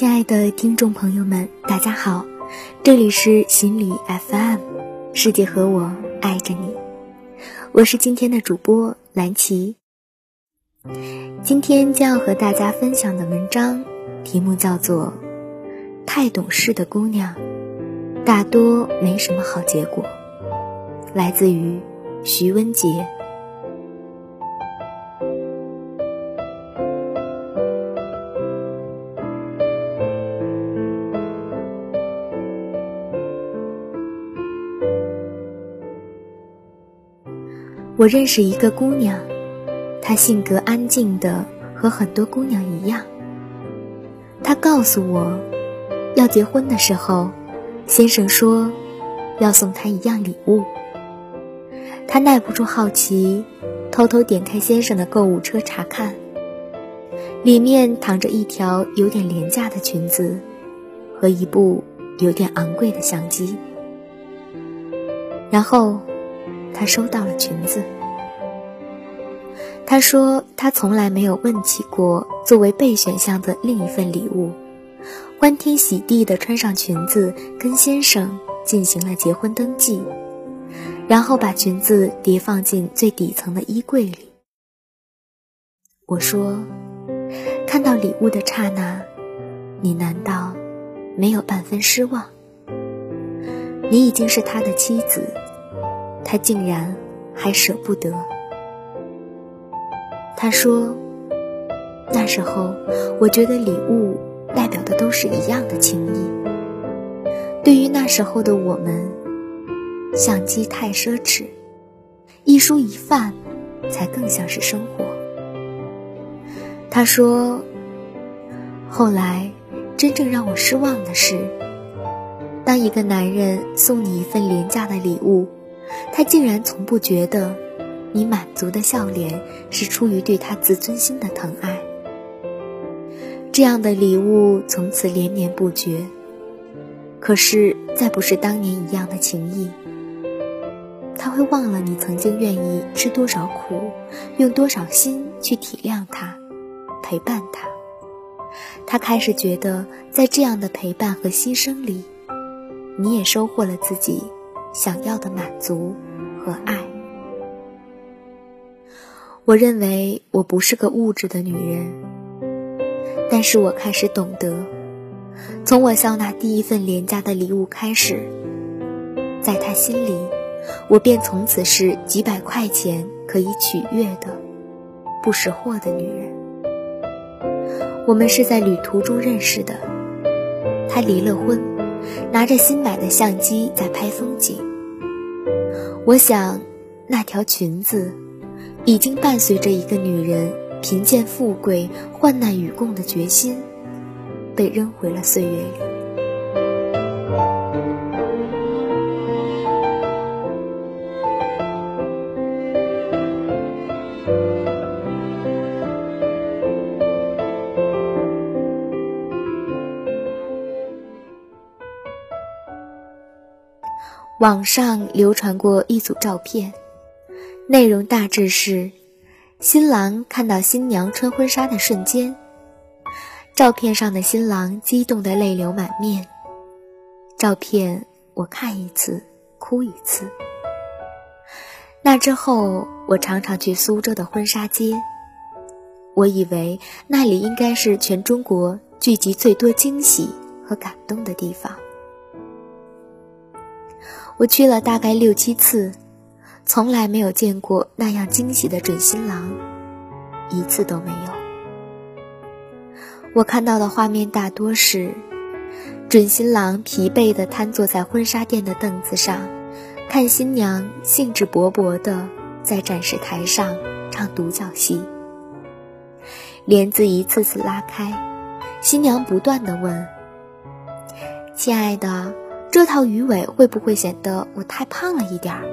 亲爱的听众朋友们，大家好，这里是心理 FM，世界和我爱着你，我是今天的主播蓝琪。今天将要和大家分享的文章题目叫做《太懂事的姑娘大多没什么好结果》，来自于徐文杰。我认识一个姑娘，她性格安静的和很多姑娘一样。她告诉我，要结婚的时候，先生说要送她一样礼物。她耐不住好奇，偷偷点开先生的购物车查看，里面躺着一条有点廉价的裙子和一部有点昂贵的相机。然后。他收到了裙子。他说他从来没有问起过作为备选项的另一份礼物，欢天喜地地穿上裙子跟先生进行了结婚登记，然后把裙子叠放进最底层的衣柜里。我说，看到礼物的刹那，你难道没有半分失望？你已经是他的妻子。他竟然还舍不得。他说：“那时候，我觉得礼物代表的都是一样的情谊。对于那时候的我们，相机太奢侈，一蔬一饭才更像是生活。”他说：“后来，真正让我失望的是，当一个男人送你一份廉价的礼物。”他竟然从不觉得，你满足的笑脸是出于对他自尊心的疼爱。这样的礼物从此连绵不绝，可是再不是当年一样的情谊。他会忘了你曾经愿意吃多少苦，用多少心去体谅他，陪伴他。他开始觉得，在这样的陪伴和牺牲里，你也收获了自己。想要的满足和爱。我认为我不是个物质的女人，但是我开始懂得，从我笑纳第一份廉价的礼物开始，在他心里，我便从此是几百块钱可以取悦的不识货的女人。我们是在旅途中认识的，他离了婚。拿着新买的相机在拍风景。我想，那条裙子已经伴随着一个女人贫贱富贵、患难与共的决心，被扔回了岁月里。网上流传过一组照片，内容大致是：新郎看到新娘穿婚纱的瞬间，照片上的新郎激动得泪流满面。照片我看一次哭一次。那之后，我常常去苏州的婚纱街，我以为那里应该是全中国聚集最多惊喜和感动的地方。我去了大概六七次，从来没有见过那样惊喜的准新郎，一次都没有。我看到的画面大多是准新郎疲惫地瘫坐在婚纱店的凳子上，看新娘兴致勃勃地在展示台上唱独角戏，帘子一次次拉开，新娘不断地问：“亲爱的。”这套鱼尾会不会显得我太胖了一点儿？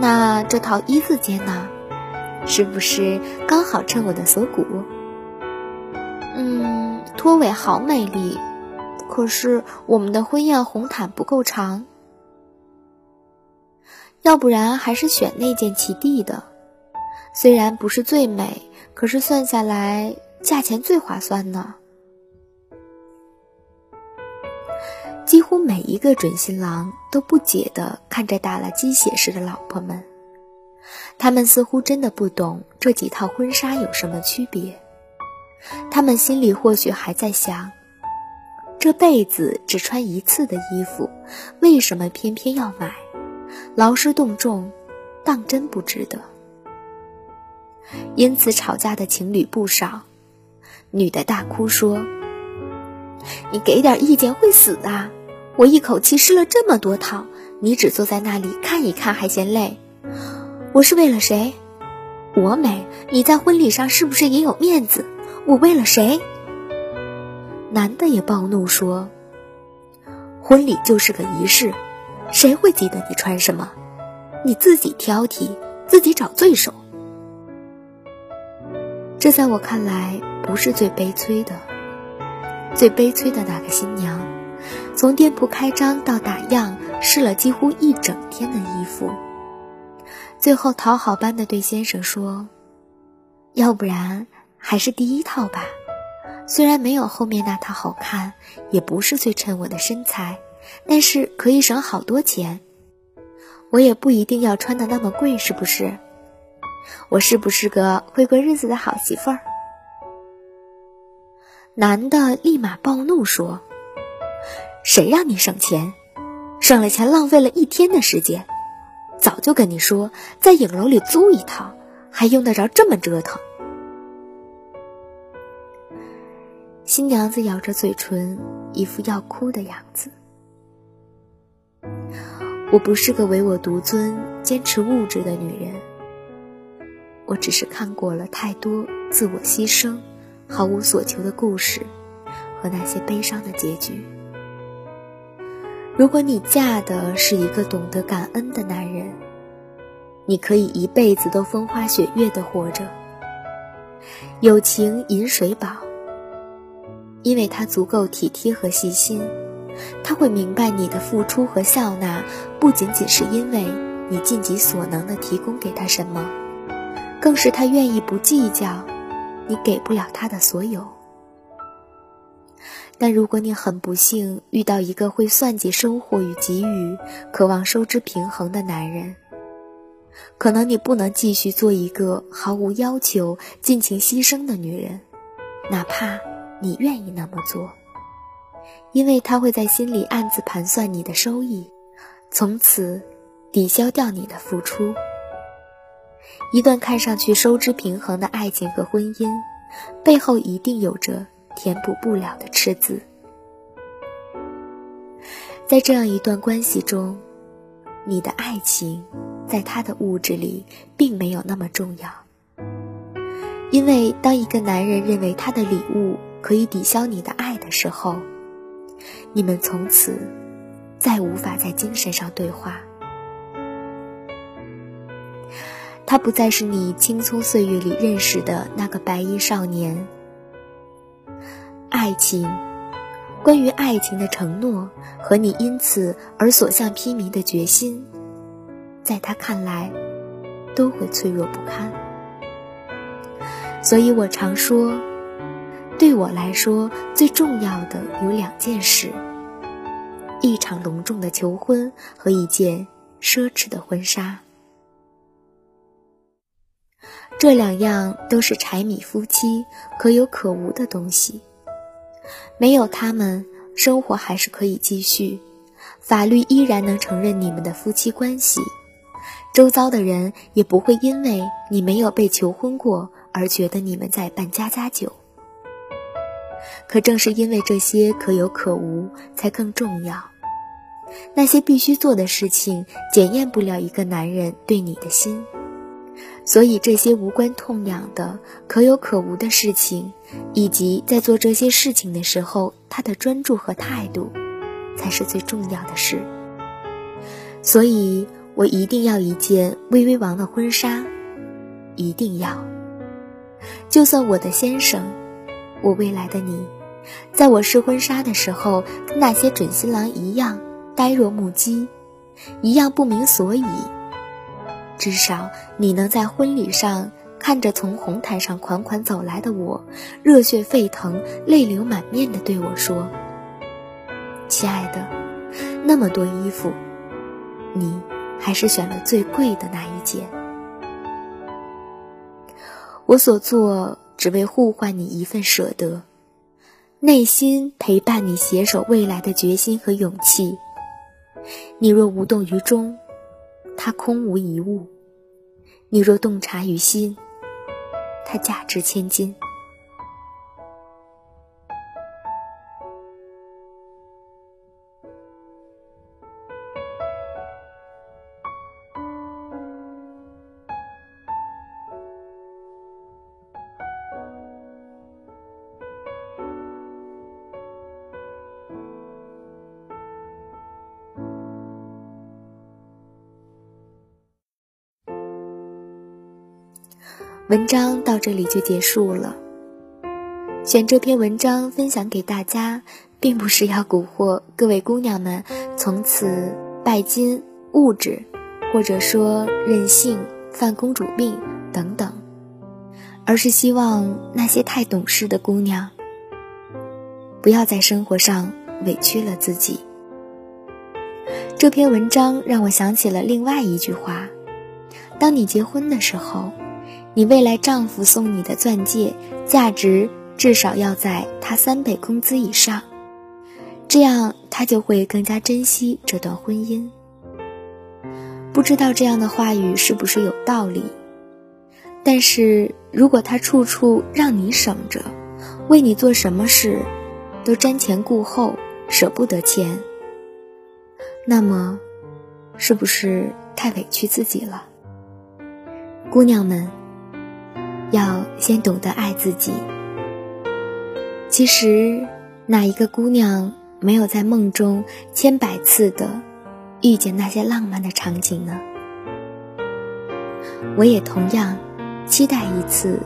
那这套一字肩呢？是不是刚好衬我的锁骨？嗯，拖尾好美丽，可是我们的婚宴红毯不够长，要不然还是选那件齐地的，虽然不是最美，可是算下来价钱最划算呢。几乎每一个准新郎都不解地看着打了鸡血似的老婆们，他们似乎真的不懂这几套婚纱有什么区别。他们心里或许还在想：这辈子只穿一次的衣服，为什么偏偏要买？劳师动众，当真不值得。因此吵架的情侣不少，女的大哭说：“你给点意见会死啊！我一口气试了这么多套，你只坐在那里看一看还嫌累。我是为了谁？我美，你在婚礼上是不是也有面子？我为了谁？”男的也暴怒说：“婚礼就是个仪式，谁会记得你穿什么？你自己挑剔，自己找罪受。”这在我看来不是最悲催的，最悲催的那个新娘，从店铺开张到打样，试了几乎一整天的衣服，最后讨好般的对先生说：“要不然还是第一套吧，虽然没有后面那套好看，也不是最衬我的身材，但是可以省好多钱，我也不一定要穿的那么贵，是不是？”我是不是个会过日子的好媳妇儿？男的立马暴怒说：“谁让你省钱？省了钱浪费了一天的时间。早就跟你说，在影楼里租一套，还用得着这么折腾？”新娘子咬着嘴唇，一副要哭的样子。我不是个唯我独尊、坚持物质的女人。我只是看过了太多自我牺牲、毫无所求的故事，和那些悲伤的结局。如果你嫁的是一个懂得感恩的男人，你可以一辈子都风花雪月的活着。友情饮水饱，因为他足够体贴和细心，他会明白你的付出和笑纳，不仅仅是因为你尽己所能的提供给他什么。更是他愿意不计较你给不了他的所有。但如果你很不幸遇到一个会算计收获与给予、渴望收支平衡的男人，可能你不能继续做一个毫无要求、尽情牺牲的女人，哪怕你愿意那么做，因为他会在心里暗自盘算你的收益，从此抵消掉你的付出。一段看上去收支平衡的爱情和婚姻，背后一定有着填补不了的赤字。在这样一段关系中，你的爱情在他的物质里并没有那么重要。因为当一个男人认为他的礼物可以抵消你的爱的时候，你们从此再无法在精神上对话。他不再是你青葱岁月里认识的那个白衣少年。爱情，关于爱情的承诺和你因此而所向披靡的决心，在他看来，都会脆弱不堪。所以我常说，对我来说最重要的有两件事：一场隆重的求婚和一件奢侈的婚纱。这两样都是柴米夫妻可有可无的东西，没有他们，生活还是可以继续，法律依然能承认你们的夫妻关系，周遭的人也不会因为你没有被求婚过而觉得你们在办家家酒。可正是因为这些可有可无，才更重要。那些必须做的事情，检验不了一个男人对你的心。所以，这些无关痛痒的、可有可无的事情，以及在做这些事情的时候，他的专注和态度，才是最重要的事。所以我一定要一件薇薇王的婚纱，一定要。就算我的先生，我未来的你，在我试婚纱的时候，跟那些准新郎一样呆若木鸡，一样不明所以。至少你能在婚礼上看着从红毯上款款走来的我，热血沸腾、泪流满面地对我说：“亲爱的，那么多衣服，你还是选了最贵的那一件。我所做，只为互换你一份舍得，内心陪伴你携手未来的决心和勇气。你若无动于衷，它空无一物；你若洞察于心，它价值千金。文章到这里就结束了。选这篇文章分享给大家，并不是要蛊惑各位姑娘们从此拜金、物质，或者说任性、犯公主病等等，而是希望那些太懂事的姑娘，不要在生活上委屈了自己。这篇文章让我想起了另外一句话：当你结婚的时候。你未来丈夫送你的钻戒，价值至少要在他三倍工资以上，这样他就会更加珍惜这段婚姻。不知道这样的话语是不是有道理？但是如果他处处让你省着，为你做什么事都瞻前顾后，舍不得钱，那么是不是太委屈自己了？姑娘们。要先懂得爱自己。其实，哪一个姑娘没有在梦中千百次的遇见那些浪漫的场景呢？我也同样期待一次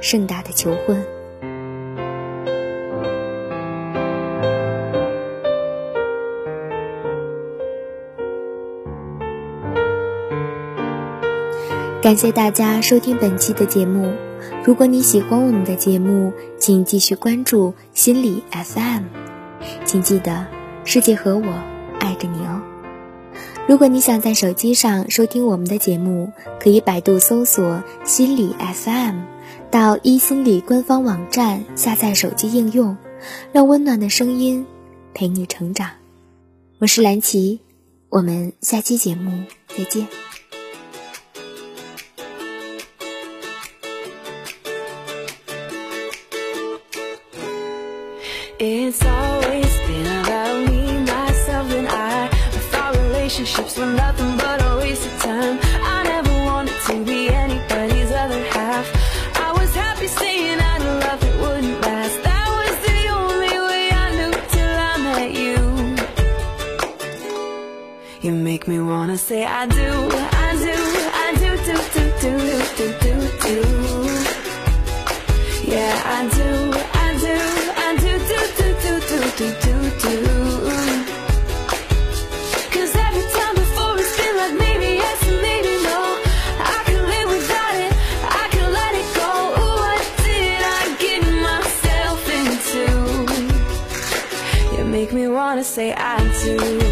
盛大的求婚。感谢大家收听本期的节目。如果你喜欢我们的节目，请继续关注心理 FM。请记得，世界和我爱着你哦。如果你想在手机上收听我们的节目，可以百度搜索“心理 FM”，到一心理官方网站下载手机应用，让温暖的声音陪你成长。我是蓝琪，我们下期节目再见。It's always been about me, myself, and I. Thought relationships were nothing but a waste of time. I never wanted to be anybody's other half. I was happy saying I love it wouldn't last. That was the only way I knew till I met you. You make me wanna say I do, do.